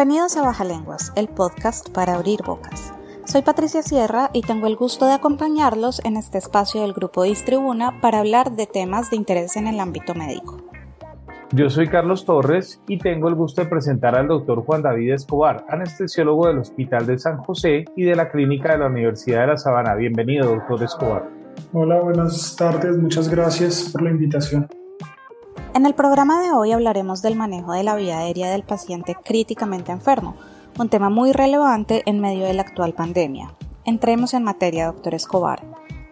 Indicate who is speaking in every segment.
Speaker 1: Bienvenidos a Baja Lenguas, el podcast para abrir bocas. Soy Patricia Sierra y tengo el gusto de acompañarlos en este espacio del grupo Distribuna para hablar de temas de interés en el ámbito médico.
Speaker 2: Yo soy Carlos Torres y tengo el gusto de presentar al doctor Juan David Escobar, anestesiólogo del Hospital de San José y de la Clínica de la Universidad de La Sabana. Bienvenido, doctor Escobar.
Speaker 3: Hola, buenas tardes. Muchas gracias por la invitación.
Speaker 1: En el programa de hoy hablaremos del manejo de la vía aérea del paciente críticamente enfermo, un tema muy relevante en medio de la actual pandemia. Entremos en materia, doctor Escobar.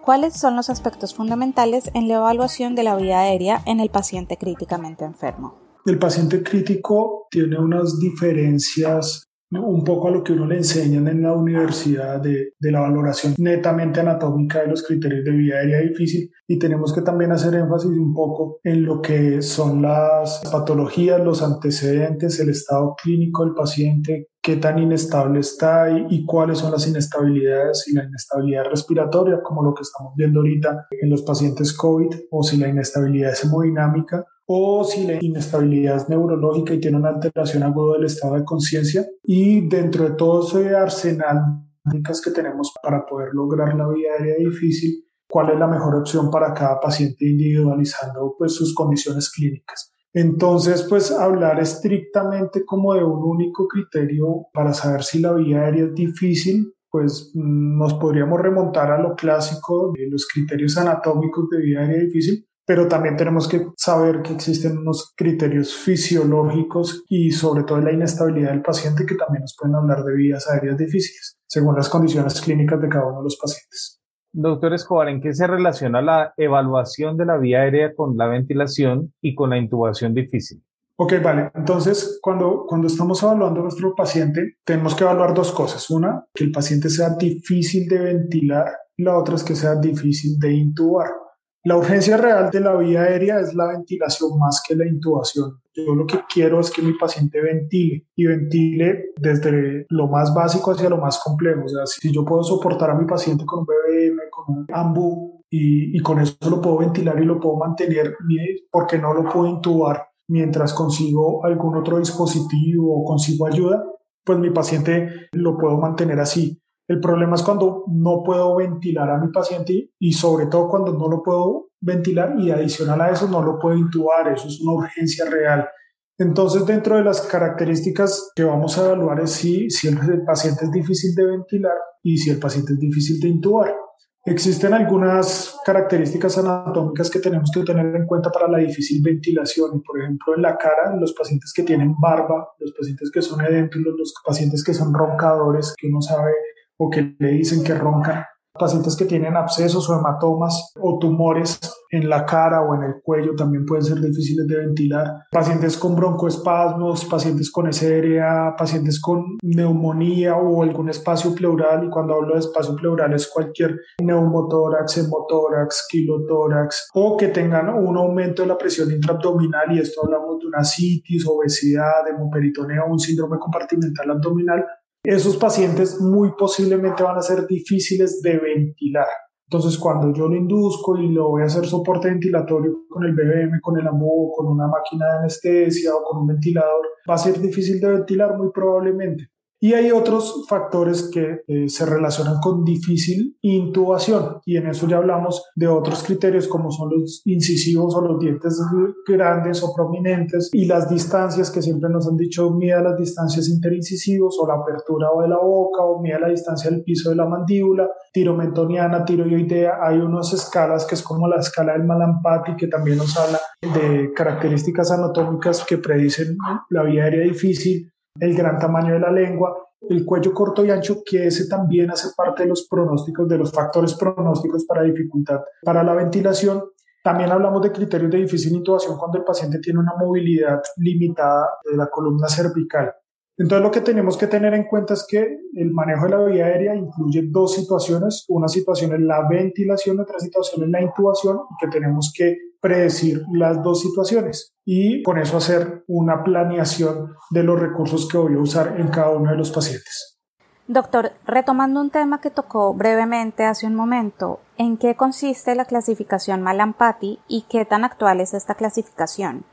Speaker 1: ¿Cuáles son los aspectos fundamentales en la evaluación de la vía aérea en el paciente críticamente enfermo?
Speaker 3: El paciente crítico tiene unas diferencias un poco a lo que uno le enseñan en la universidad de, de, la valoración netamente anatómica de los criterios de vía aérea difícil. Y tenemos que también hacer énfasis un poco en lo que son las patologías, los antecedentes, el estado clínico del paciente, qué tan inestable está y, y, cuáles son las inestabilidades y la inestabilidad respiratoria, como lo que estamos viendo ahorita en los pacientes COVID, o si la inestabilidad es hemodinámica, o si la inestabilidad es neurológica y tiene una alteración aguda del estado de conciencia. Y dentro de todo ese arsenal que tenemos para poder lograr la vía aérea difícil, cuál es la mejor opción para cada paciente individualizando pues, sus condiciones clínicas. Entonces, pues hablar estrictamente como de un único criterio para saber si la vía aérea es difícil, pues mm, nos podríamos remontar a lo clásico de los criterios anatómicos de vía aérea difícil, pero también tenemos que saber que existen unos criterios fisiológicos y sobre todo la inestabilidad del paciente que también nos pueden hablar de vías aéreas difíciles, según las condiciones clínicas de cada uno de los pacientes.
Speaker 2: Doctor Escobar, ¿en qué se relaciona la evaluación de la vía aérea con la ventilación y con la intubación difícil?
Speaker 3: Ok, vale. Entonces, cuando, cuando estamos evaluando a nuestro paciente, tenemos que evaluar dos cosas. Una, que el paciente sea difícil de ventilar la otra es que sea difícil de intubar. La urgencia real de la vía aérea es la ventilación más que la intubación. Yo lo que quiero es que mi paciente ventile y ventile desde lo más básico hacia lo más complejo. O sea, si yo puedo soportar a mi paciente con un BBM, con un AMBU y, y con eso lo puedo ventilar y lo puedo mantener, porque no lo puedo intubar mientras consigo algún otro dispositivo o consigo ayuda, pues mi paciente lo puedo mantener así. El problema es cuando no puedo ventilar a mi paciente y sobre todo cuando no lo puedo ventilar y adicional a eso no lo puedo intubar, eso es una urgencia real. Entonces, dentro de las características que vamos a evaluar es si, si el paciente es difícil de ventilar y si el paciente es difícil de intubar. Existen algunas características anatómicas que tenemos que tener en cuenta para la difícil ventilación. Por ejemplo, en la cara, los pacientes que tienen barba, los pacientes que son edéntulos, los pacientes que son roncadores, que uno sabe o que le dicen que roncan, pacientes que tienen abscesos o hematomas o tumores en la cara o en el cuello también pueden ser difíciles de ventilar, pacientes con broncoespasmos, pacientes con SRA, pacientes con neumonía o algún espacio pleural. Y cuando hablo de espacio pleural es cualquier neumotórax, hemotórax, kilotórax o que tengan un aumento de la presión intraabdominal. Y esto hablamos de una citis, obesidad, hemoperitoneo, un síndrome compartimental abdominal esos pacientes muy posiblemente van a ser difíciles de ventilar. Entonces, cuando yo lo induzco y lo voy a hacer soporte ventilatorio con el BBM, con el AMBO, con una máquina de anestesia o con un ventilador, va a ser difícil de ventilar muy probablemente. Y hay otros factores que eh, se relacionan con difícil intubación. Y en eso ya hablamos de otros criterios como son los incisivos o los dientes grandes o prominentes y las distancias que siempre nos han dicho mida las distancias interincisivos o la apertura de la boca o mida la distancia del piso de la mandíbula, tiromentoniana, tiroidea, hay unas escalas que es como la escala del Malampati que también nos habla de características anatómicas que predicen la vía aérea difícil el gran tamaño de la lengua, el cuello corto y ancho, que ese también hace parte de los pronósticos, de los factores pronósticos para dificultad para la ventilación. También hablamos de criterios de difícil intubación cuando el paciente tiene una movilidad limitada de la columna cervical. Entonces lo que tenemos que tener en cuenta es que el manejo de la vía aérea incluye dos situaciones. Una situación es la ventilación, otra situación es la intubación, y que tenemos que predecir las dos situaciones y con eso hacer una planeación de los recursos que voy a usar en cada uno de los pacientes.
Speaker 1: Doctor, retomando un tema que tocó brevemente hace un momento, ¿en qué consiste la clasificación Malampati y qué tan actual es esta clasificación?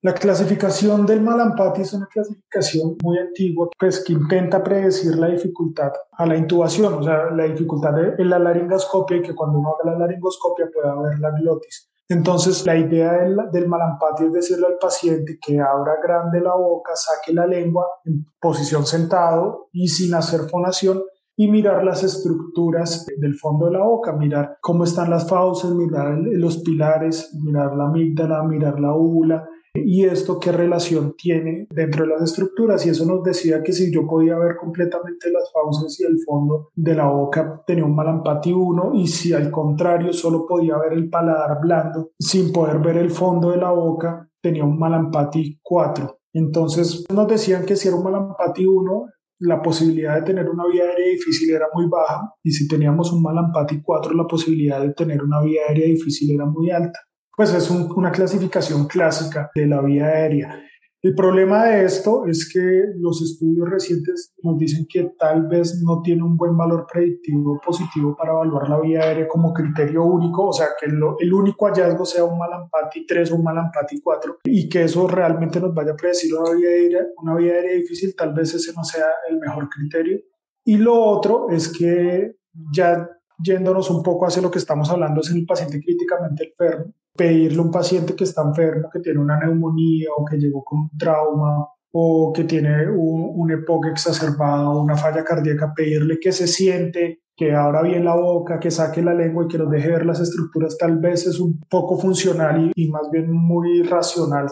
Speaker 3: La clasificación del Malampati es una clasificación muy antigua pues, que intenta predecir la dificultad a la intubación, o sea, la dificultad en la laringoscopia y que cuando uno haga la laringoscopia pueda ver la glotis. Entonces, la idea del, del malampati es decirle al paciente que abra grande la boca, saque la lengua en posición sentado y sin hacer fonación y mirar las estructuras del fondo de la boca, mirar cómo están las fauces, mirar los pilares, mirar la amígdala, mirar la úvula, y esto qué relación tiene dentro de las estructuras. Y eso nos decía que si yo podía ver completamente las fauces y el fondo de la boca, tenía un malampati 1 y si al contrario solo podía ver el paladar blando sin poder ver el fondo de la boca, tenía un malampati 4. Entonces nos decían que si era un malampati 1, la posibilidad de tener una vía aérea difícil era muy baja y si teníamos un malampati 4, la posibilidad de tener una vía aérea difícil era muy alta pues es una clasificación clásica de la vía aérea. El problema de esto es que los estudios recientes nos dicen que tal vez no tiene un buen valor predictivo positivo para evaluar la vía aérea como criterio único, o sea, que el único hallazgo sea un Malampati 3 o un Malampati 4 y que eso realmente nos vaya a predecir una vía aérea, una vía aérea difícil, tal vez ese no sea el mejor criterio. Y lo otro es que ya yéndonos un poco hacia lo que estamos hablando es en el paciente críticamente enfermo, pedirle a un paciente que está enfermo, que tiene una neumonía o que llegó con un trauma o que tiene un, un EPOC exacerbado una falla cardíaca, pedirle que se siente, que abra bien la boca, que saque la lengua y que nos deje ver las estructuras, tal vez es un poco funcional y, y más bien muy racional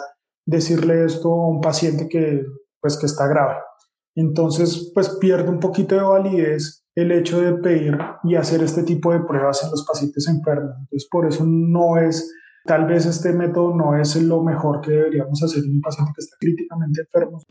Speaker 3: decirle esto a un paciente que, pues, que está grave. Entonces, pues pierde un poquito de validez el hecho de pedir y hacer este tipo de pruebas en los pacientes enfermos. Entonces, por eso no es Tal vez este método no es lo mejor que deberíamos hacer en un paciente que está críticamente enfermo.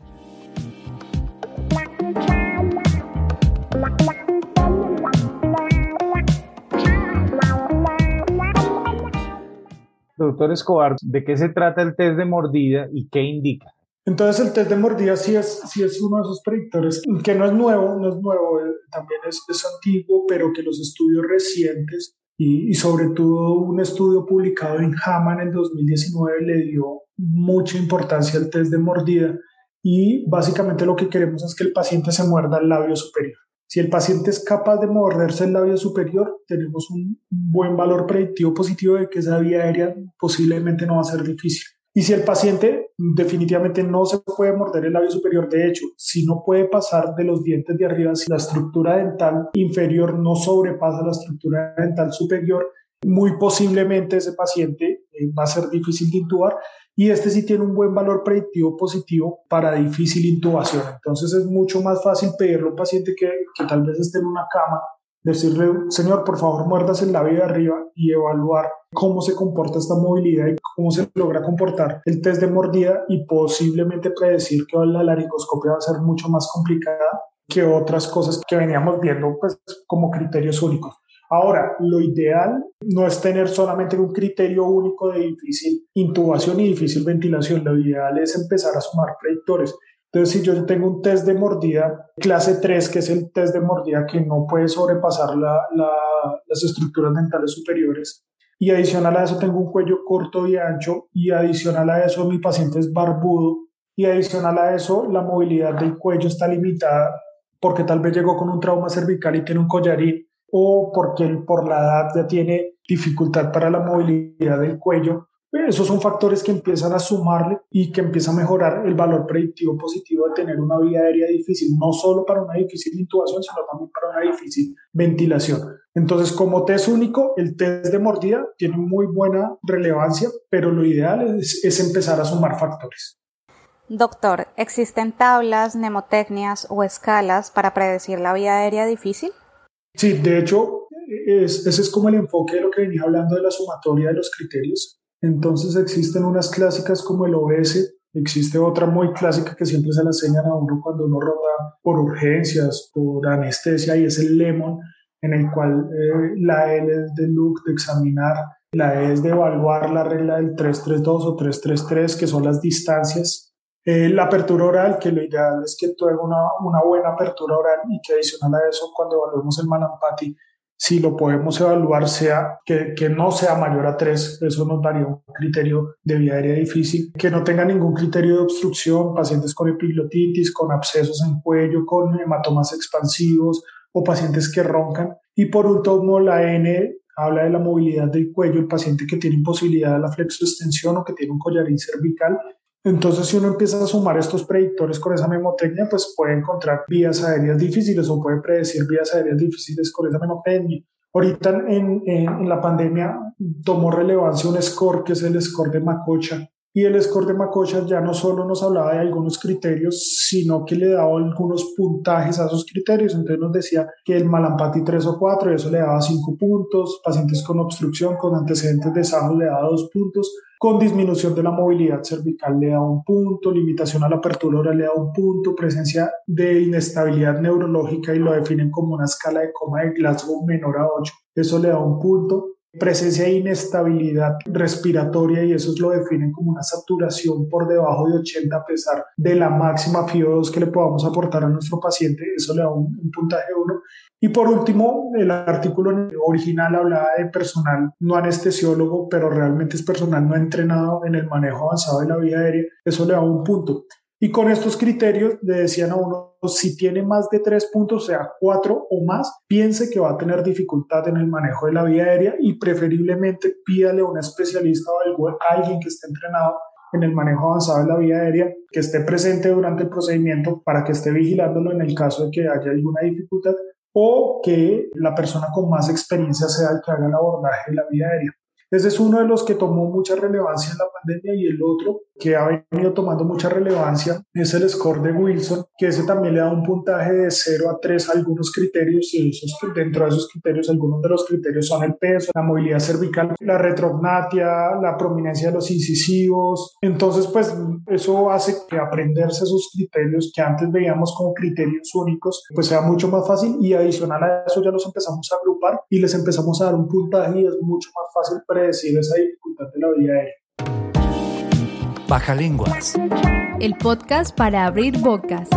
Speaker 2: Doctor Escobar, ¿de qué se trata el test de mordida y qué indica?
Speaker 3: Entonces el test de mordida sí es, sí es uno de esos predictores que no es nuevo, no es nuevo, eh, también es, es antiguo, pero que los estudios recientes y, sobre todo un estudio publicado en JAMA en el 2019 le dio mucha importancia al test de mordida y básicamente lo que queremos es que el paciente se muerda el labio superior. Si el paciente es capaz de morderse el labio superior, tenemos un buen valor predictivo positivo de que esa vía aérea posiblemente no va a ser difícil. Y si el paciente definitivamente no se puede morder el labio superior, de hecho, si no puede pasar de los dientes de arriba, si la estructura dental inferior no sobrepasa la estructura dental superior, muy posiblemente ese paciente eh, va a ser difícil de intubar y este sí tiene un buen valor predictivo positivo para difícil intubación. Entonces es mucho más fácil pedirle a un paciente que, que tal vez esté en una cama decirle, señor, por favor, muerdas el labio de arriba y evaluar cómo se comporta esta movilidad y cómo se logra comportar el test de mordida y posiblemente predecir que la laringoscopia va a ser mucho más complicada que otras cosas que veníamos viendo pues, como criterios únicos. Ahora, lo ideal no es tener solamente un criterio único de difícil intubación y difícil ventilación. Lo ideal es empezar a sumar predictores. Entonces, si yo tengo un test de mordida clase 3, que es el test de mordida que no puede sobrepasar las estructuras dentales superiores, y adicional a eso tengo un cuello corto y ancho, y adicional a eso mi paciente es barbudo, y adicional a eso la movilidad del cuello está limitada porque tal vez llegó con un trauma cervical y tiene un collarín, o porque por la edad ya tiene dificultad para la movilidad del cuello, esos son factores que empiezan a sumarle y que empieza a mejorar el valor predictivo positivo de tener una vía aérea difícil, no solo para una difícil intubación, sino también para una difícil ventilación. Entonces, como test único, el test de mordida tiene muy buena relevancia, pero lo ideal es, es empezar a sumar factores.
Speaker 1: Doctor, ¿existen tablas, mnemotecnias o escalas para predecir la vía aérea difícil?
Speaker 3: Sí, de hecho, ese es como el enfoque de lo que venía hablando de la sumatoria de los criterios. Entonces existen unas clásicas como el OS, existe otra muy clásica que siempre se la enseñan a uno cuando uno rota por urgencias, por anestesia, y es el LEMON, en el cual eh, la L es de look, de examinar, la E es de evaluar la regla del 332 o 333, que son las distancias. Eh, la apertura oral, que lo ideal es que tú una, una, buena apertura oral y que adicional a eso, cuando evaluemos el Malampati, si lo podemos evaluar, sea que, que, no sea mayor a 3, eso nos daría un criterio de vía aérea difícil, que no tenga ningún criterio de obstrucción, pacientes con epiglotitis, con abscesos en cuello, con hematomas expansivos o pacientes que roncan. Y por último, la N habla de la movilidad del cuello, el paciente que tiene imposibilidad de la flexoextensión o que tiene un collarín cervical. Entonces, si uno empieza a sumar estos predictores con esa memotecnia, pues puede encontrar vías aéreas difíciles o puede predecir vías aéreas difíciles con esa memotecnia. Ahorita en, en, en la pandemia tomó relevancia un score que es el score de Macocha, y el score de Macocha ya no solo nos hablaba de algunos criterios, sino que le daba algunos puntajes a esos criterios. Entonces nos decía que el Malampati 3 o 4, y eso le daba 5 puntos, pacientes con obstrucción, con antecedentes de SAMO le daba 2 puntos, con disminución de la movilidad cervical le daba un punto, limitación a la apertura oral le da un punto, presencia de inestabilidad neurológica y lo definen como una escala de coma de Glasgow menor a 8, eso le da un punto presencia de inestabilidad respiratoria y eso lo definen como una saturación por debajo de 80 a pesar de la máxima FIO2 que le podamos aportar a nuestro paciente, eso le da un, un puntaje 1. Y por último, el artículo original hablaba de personal no anestesiólogo, pero realmente es personal no entrenado en el manejo avanzado de la vía aérea, eso le da un punto. Y con estos criterios le decían a uno, si tiene más de tres puntos, sea, cuatro o más, piense que va a tener dificultad en el manejo de la vía aérea y preferiblemente pídale a un especialista o a alguien que esté entrenado en el manejo avanzado de la vía aérea, que esté presente durante el procedimiento para que esté vigilándolo en el caso de que haya alguna dificultad o que la persona con más experiencia sea el que haga el abordaje de la vía aérea. Ese es uno de los que tomó mucha relevancia en la pandemia y el otro que ha venido tomando mucha relevancia es el score de Wilson, que ese también le da un puntaje de 0 a 3 a algunos criterios y esos, dentro de esos criterios, algunos de los criterios son el peso, la movilidad cervical, la retrognatia, la prominencia de los incisivos. Entonces, pues eso hace que aprenderse esos criterios que antes veíamos como criterios únicos, pues sea mucho más fácil y adicional a eso ya los empezamos a agrupar y les empezamos a dar un puntaje y es mucho más fácil predecir esa dificultad de la vía aérea.
Speaker 4: Baja Lenguas.
Speaker 5: El podcast para abrir bocas.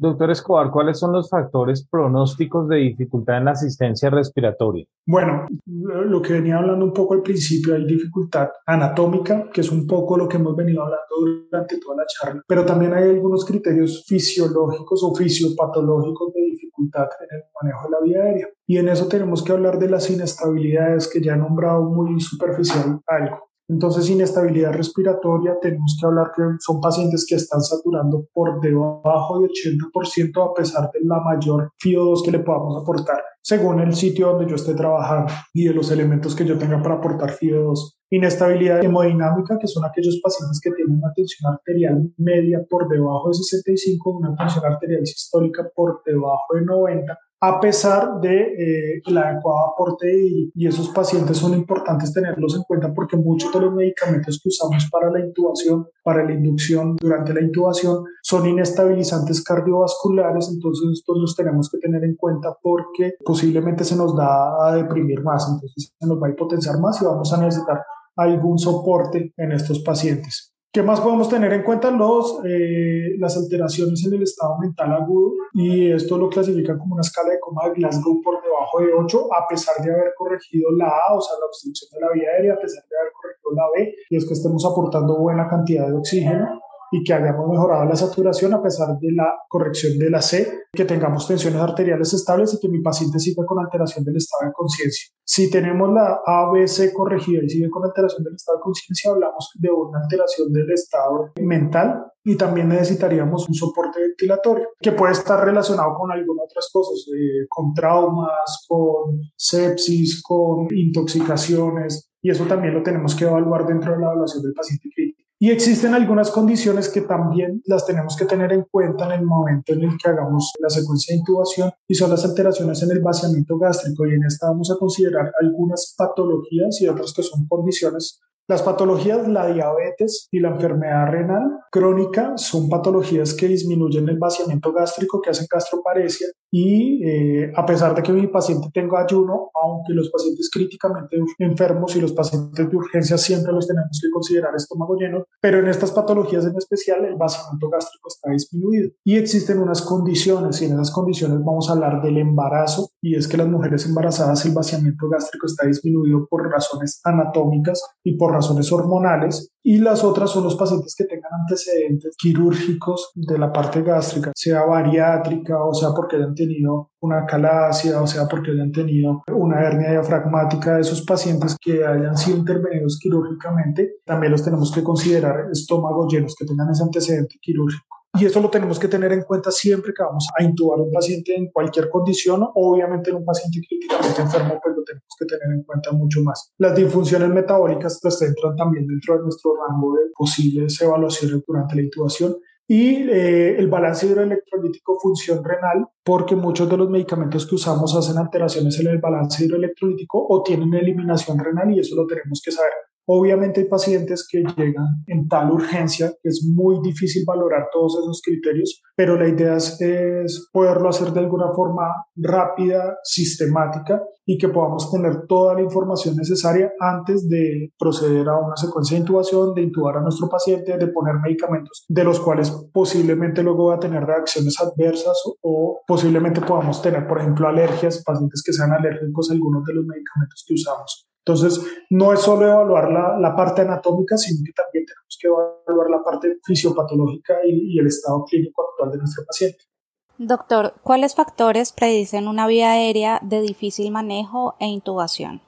Speaker 2: Doctor Escobar, ¿cuáles son los factores pronósticos de dificultad en la asistencia respiratoria?
Speaker 3: Bueno, lo que venía hablando un poco al principio, hay dificultad anatómica, que es un poco lo que hemos venido hablando durante toda la charla, pero también hay algunos criterios fisiológicos o fisiopatológicos de dificultad en el manejo de la vía aérea. Y en eso tenemos que hablar de las inestabilidades que ya he nombrado muy superficial algo. Entonces, inestabilidad respiratoria, tenemos que hablar que son pacientes que están saturando por debajo de 80% a pesar de la mayor FIO2 que le podamos aportar, según el sitio donde yo esté trabajando y de los elementos que yo tenga para aportar FIO2. Inestabilidad hemodinámica, que son aquellos pacientes que tienen una tensión arterial media por debajo de 65, una tensión arterial sistólica por debajo de 90 a pesar de eh, el adecuado aporte y, y, esos pacientes son importantes tenerlos en cuenta porque muchos de los medicamentos que usamos para la intubación, para la inducción durante la intubación, son inestabilizantes cardiovasculares, entonces estos los tenemos que tener en cuenta porque posiblemente se nos da a deprimir más, entonces se nos va a hipotenciar más y vamos a necesitar algún soporte en estos pacientes. ¿Qué más podemos tener en cuenta? Los, eh, las alteraciones en el estado mental agudo y esto lo clasifican como una escala de coma de Glasgow por debajo de 8 a pesar de haber corregido la A, o sea, la obstrucción de la vía aérea, a pesar de haber corregido la B y es que estemos aportando buena cantidad de oxígeno y que hayamos mejorado la saturación a pesar de la corrección de la C, que tengamos tensiones arteriales estables y que mi paciente siga con alteración del estado de conciencia. Si tenemos la ABC corregida y sigue con alteración del estado de conciencia, hablamos de una alteración del estado mental y también necesitaríamos un soporte ventilatorio que puede estar relacionado con algunas otras cosas, eh, con traumas, con sepsis, con intoxicaciones y eso también lo tenemos que evaluar dentro de la evaluación del paciente crítico. Y existen algunas condiciones que también las tenemos que tener en cuenta en el momento en el que hagamos la secuencia de intubación y son las alteraciones en el vaciamiento gástrico. Y en esta vamos a considerar algunas patologías y otras que son condiciones las patologías, la diabetes y la enfermedad renal crónica son patologías que disminuyen el vaciamiento gástrico, que hacen gastroparesia y eh, a pesar de que mi paciente tenga ayuno, aunque los pacientes críticamente enfermos y los pacientes de urgencia siempre los tenemos que considerar estómago lleno, pero en estas patologías en especial el vaciamiento gástrico está disminuido. Y existen unas condiciones y en esas condiciones vamos a hablar del embarazo y es que las mujeres embarazadas el vaciamiento gástrico está disminuido por razones anatómicas y por razones hormonales y las otras son los pacientes que tengan antecedentes quirúrgicos de la parte gástrica, sea bariátrica o sea porque hayan tenido una calasia o sea porque hayan tenido una hernia diafragmática de esos pacientes que hayan sido intervenidos quirúrgicamente, también los tenemos que considerar estómago llenos, que tengan ese antecedente quirúrgico. Y eso lo tenemos que tener en cuenta siempre que vamos a intubar a un paciente en cualquier condición, obviamente en un paciente críticamente enfermo, pues lo tenemos que tener en cuenta mucho más. Las disfunciones metabólicas pues entran también dentro de nuestro rango de posibles evaluaciones durante la intubación y eh, el balance hidroelectrolítico función renal, porque muchos de los medicamentos que usamos hacen alteraciones en el balance hidroelectrolítico o tienen eliminación renal y eso lo tenemos que saber. Obviamente hay pacientes que llegan en tal urgencia que es muy difícil valorar todos esos criterios, pero la idea es, poderlo hacer de alguna forma rápida, sistemática y que podamos tener toda la información necesaria antes de proceder a una secuencia de intubación, de intubar a nuestro paciente, de poner medicamentos de los cuales posiblemente luego va a tener reacciones adversas o, o posiblemente podamos tener, por ejemplo, alergias, pacientes que sean alérgicos a algunos de los medicamentos que usamos. Entonces, no es solo evaluar la, la, parte anatómica, sino que también tenemos que evaluar la parte fisiopatológica y, y el estado clínico actual de nuestro paciente.
Speaker 1: Doctor, ¿cuáles factores predicen una vía aérea de difícil manejo e intubación?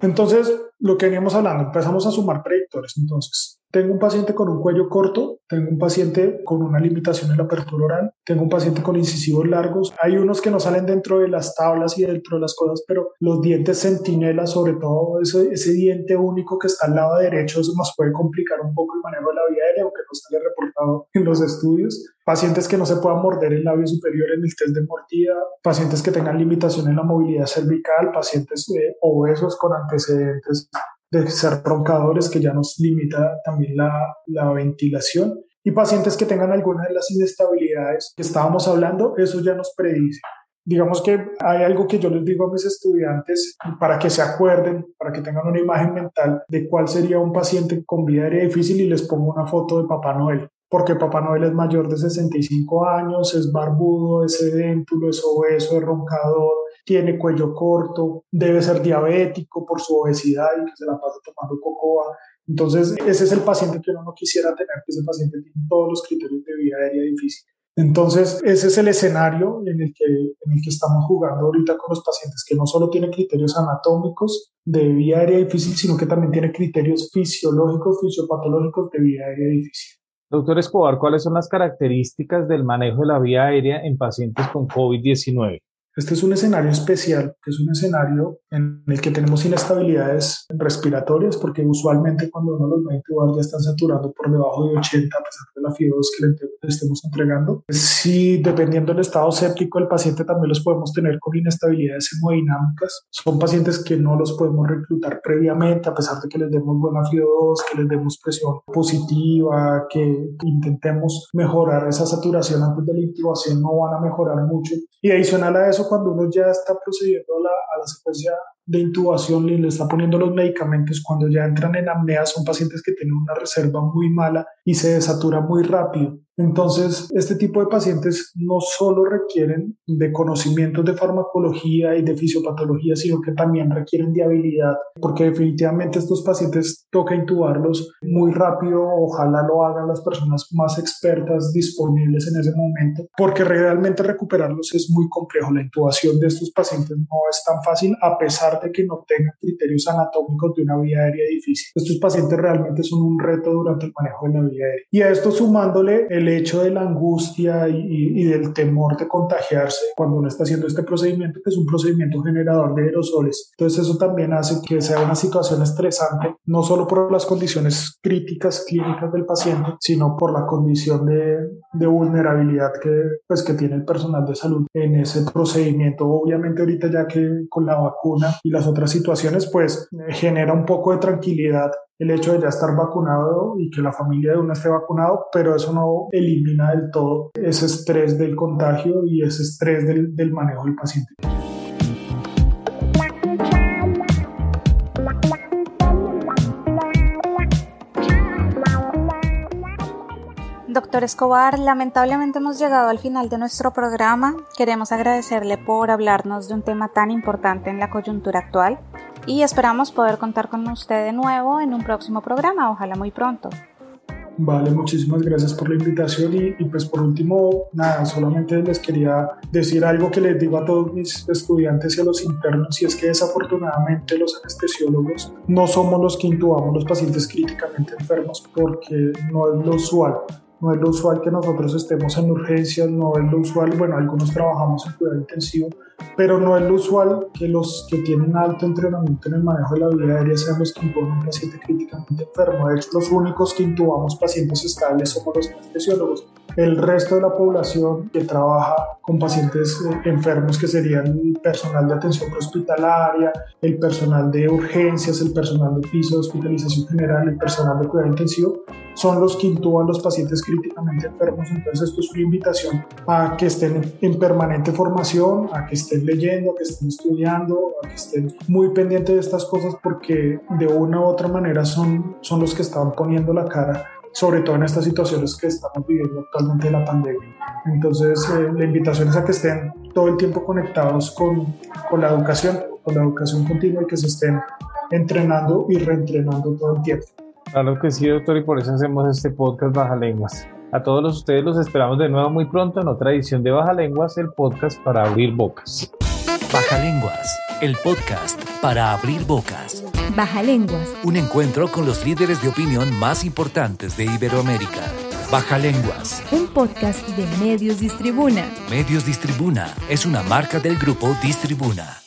Speaker 3: Entonces, lo que veníamos hablando, empezamos a sumar predictores. Entonces, tengo un paciente con un cuello corto, tengo un paciente con una limitación en la apertura oral, tengo un paciente con incisivos largos. Hay unos que no salen dentro de las tablas y dentro de las cosas, pero los dientes centinela, sobre todo ese, ese diente único que está al lado derecho, eso nos puede complicar un poco el manejo de la vía aérea, aunque no sale reportado en los estudios. Pacientes que no se puedan morder el labio superior en el test de mordida, pacientes que tengan limitación en la movilidad cervical, pacientes eh, obesos con antecedentes de ser roncadores, que ya nos limita también la, la ventilación. Y pacientes que tengan alguna de las inestabilidades que estábamos hablando, eso ya nos predice. Digamos que hay algo que yo les digo a mis estudiantes para que se acuerden, para que tengan una imagen mental de cuál sería un paciente con vida aérea difícil y les pongo una foto de Papá Noel porque Papá Noel es mayor de 65 años, es barbudo, es sedéntulo, es obeso, es roncador, tiene cuello corto, debe ser diabético por su obesidad y que se la pasa tomando cocoa. Entonces, ese es el paciente que uno no quisiera tener, que ese paciente tiene todos los criterios de vida aérea difícil. Entonces, ese es el escenario en el, que, en el que estamos jugando ahorita con los pacientes, que no solo tiene criterios anatómicos de vía aérea difícil, sino que también tiene criterios fisiológicos, fisiopatológicos de vía aérea difícil.
Speaker 2: Doctor Escobar, ¿cuáles son las características del manejo de la vía aérea en pacientes con COVID-19?
Speaker 3: Este es un escenario especial, que es un escenario en el que tenemos inestabilidades respiratorias, porque usualmente cuando uno los va a intubar ya están saturando por debajo de 80 a pesar de la fibrosis que le estemos entregando. Si dependiendo del estado séptico del paciente también los podemos tener con inestabilidades hemodinámicas. Son pacientes que no los podemos reclutar previamente a pesar de que les demos buena FIO2, que les demos presión positiva, que intentemos mejorar esa saturación antes de la intubación, no van a mejorar mucho. Y adicional a eso, cuando uno ya está procediendo a la, a la secuencia de intubación y le está poniendo los medicamentos, cuando ya entran en apnea, son pacientes que tienen una reserva muy mala y se desatura muy rápido. Entonces, este tipo de pacientes no solo requieren de conocimientos de farmacología y de fisiopatología, sino que también requieren de habilidad, porque definitivamente estos pacientes toca intubarlos muy rápido, ojalá lo hagan las personas más expertas disponibles en ese momento, porque realmente recuperarlos es muy complejo. La intubación de estos pacientes no es tan fácil, a pesar pesar de que no tengan criterios anatómicos de una vía aérea difícil. Estos pacientes realmente son un reto durante el manejo de la vía aérea. Y a esto sumándole el hecho de la angustia y, y del temor de contagiarse cuando uno está haciendo este procedimiento, que es un procedimiento generador de aerosoles. Entonces eso también hace que sea una situación estresante, no solo por las condiciones críticas clínicas del paciente, sino por la condición de, de vulnerabilidad que, pues, que tiene el personal de salud en ese procedimiento. Obviamente ahorita ya que con la vacuna y las otras situaciones, pues genera un poco de tranquilidad el hecho de ya estar vacunado y que la familia de uno esté vacunado, pero eso no elimina del todo ese estrés del contagio y ese estrés del, del manejo del paciente.
Speaker 1: Doctor Escobar, lamentablemente hemos llegado al final de nuestro programa. Queremos agradecerle por hablarnos de un tema tan importante en la coyuntura actual y esperamos poder contar con usted de nuevo en un próximo programa, ojalá muy pronto.
Speaker 3: Vale, muchísimas gracias por la invitación y, y, pues por último, nada, solamente les quería decir algo que les digo a todos mis estudiantes y a los internos y es que desafortunadamente los anestesiólogos no somos los que intubamos los pacientes críticamente enfermos porque no es lo usual. No es lo usual que nosotros estemos en urgencias, no es lo usual, bueno, algunos trabajamos en cuidado intensivo, pero no es lo usual que los que tienen alto entrenamiento en el manejo de la vida aérea sean los que intuban un paciente críticamente enfermo. De hecho, los únicos que intubamos pacientes estables somos los anestesiólogos. El resto de la población que trabaja con pacientes eh, enfermos, que serían el personal de atención hospitalaria, el personal de urgencias, el personal de piso de hospitalización general, el personal de cuidado intensivo, son los que intuban los pacientes críticamente enfermos. Entonces, esto es una invitación a que estén en permanente formación, a que estén leyendo, a que estén estudiando, a que estén muy pendientes de estas cosas porque de una u otra manera son, son los que están poniendo la cara sobre todo en estas situaciones que estamos viviendo actualmente de la pandemia. Entonces, eh, la invitación es a que estén todo el tiempo conectados con, con la educación, con la educación continua y que se estén entrenando y reentrenando todo el tiempo.
Speaker 2: Claro que sí, doctor, y por eso hacemos este podcast Baja Lenguas. A todos los ustedes los esperamos de nuevo muy pronto en otra edición de Baja Lenguas, el podcast para abrir bocas.
Speaker 4: Baja Lenguas, el podcast para abrir bocas.
Speaker 5: Baja Lenguas.
Speaker 4: Un encuentro con los líderes de opinión más importantes de Iberoamérica. Baja Lenguas.
Speaker 5: Un podcast de Medios Distribuna.
Speaker 4: Medios Distribuna es una marca del grupo Distribuna.